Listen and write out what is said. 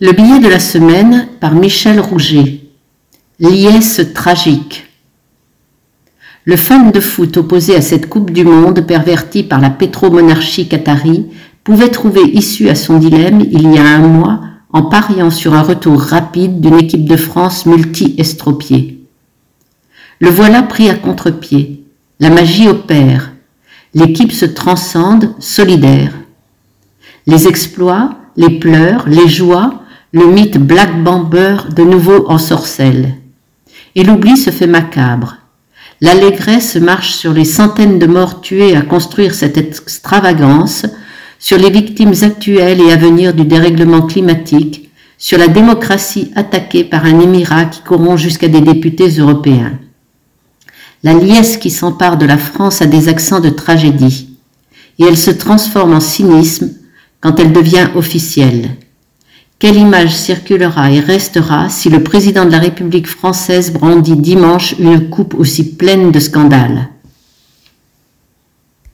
Le billet de la semaine par Michel Rouget. Liesse tragique. Le fan de foot opposé à cette Coupe du Monde pervertie par la pétromonarchie qatari pouvait trouver issue à son dilemme il y a un mois en pariant sur un retour rapide d'une équipe de France multi-estropiée. Le voilà pris à contre-pied. La magie opère. L'équipe se transcende, solidaire. Les exploits, les pleurs, les joies, le mythe Black Bomber de nouveau en sorcelle. Et l'oubli se fait macabre. L'allégresse marche sur les centaines de morts tués à construire cette extravagance, sur les victimes actuelles et à venir du dérèglement climatique, sur la démocratie attaquée par un émirat qui corrompt jusqu'à des députés européens. La liesse qui s'empare de la France a des accents de tragédie, et elle se transforme en cynisme quand elle devient officielle. Quelle image circulera et restera si le président de la République française brandit dimanche une coupe aussi pleine de scandales?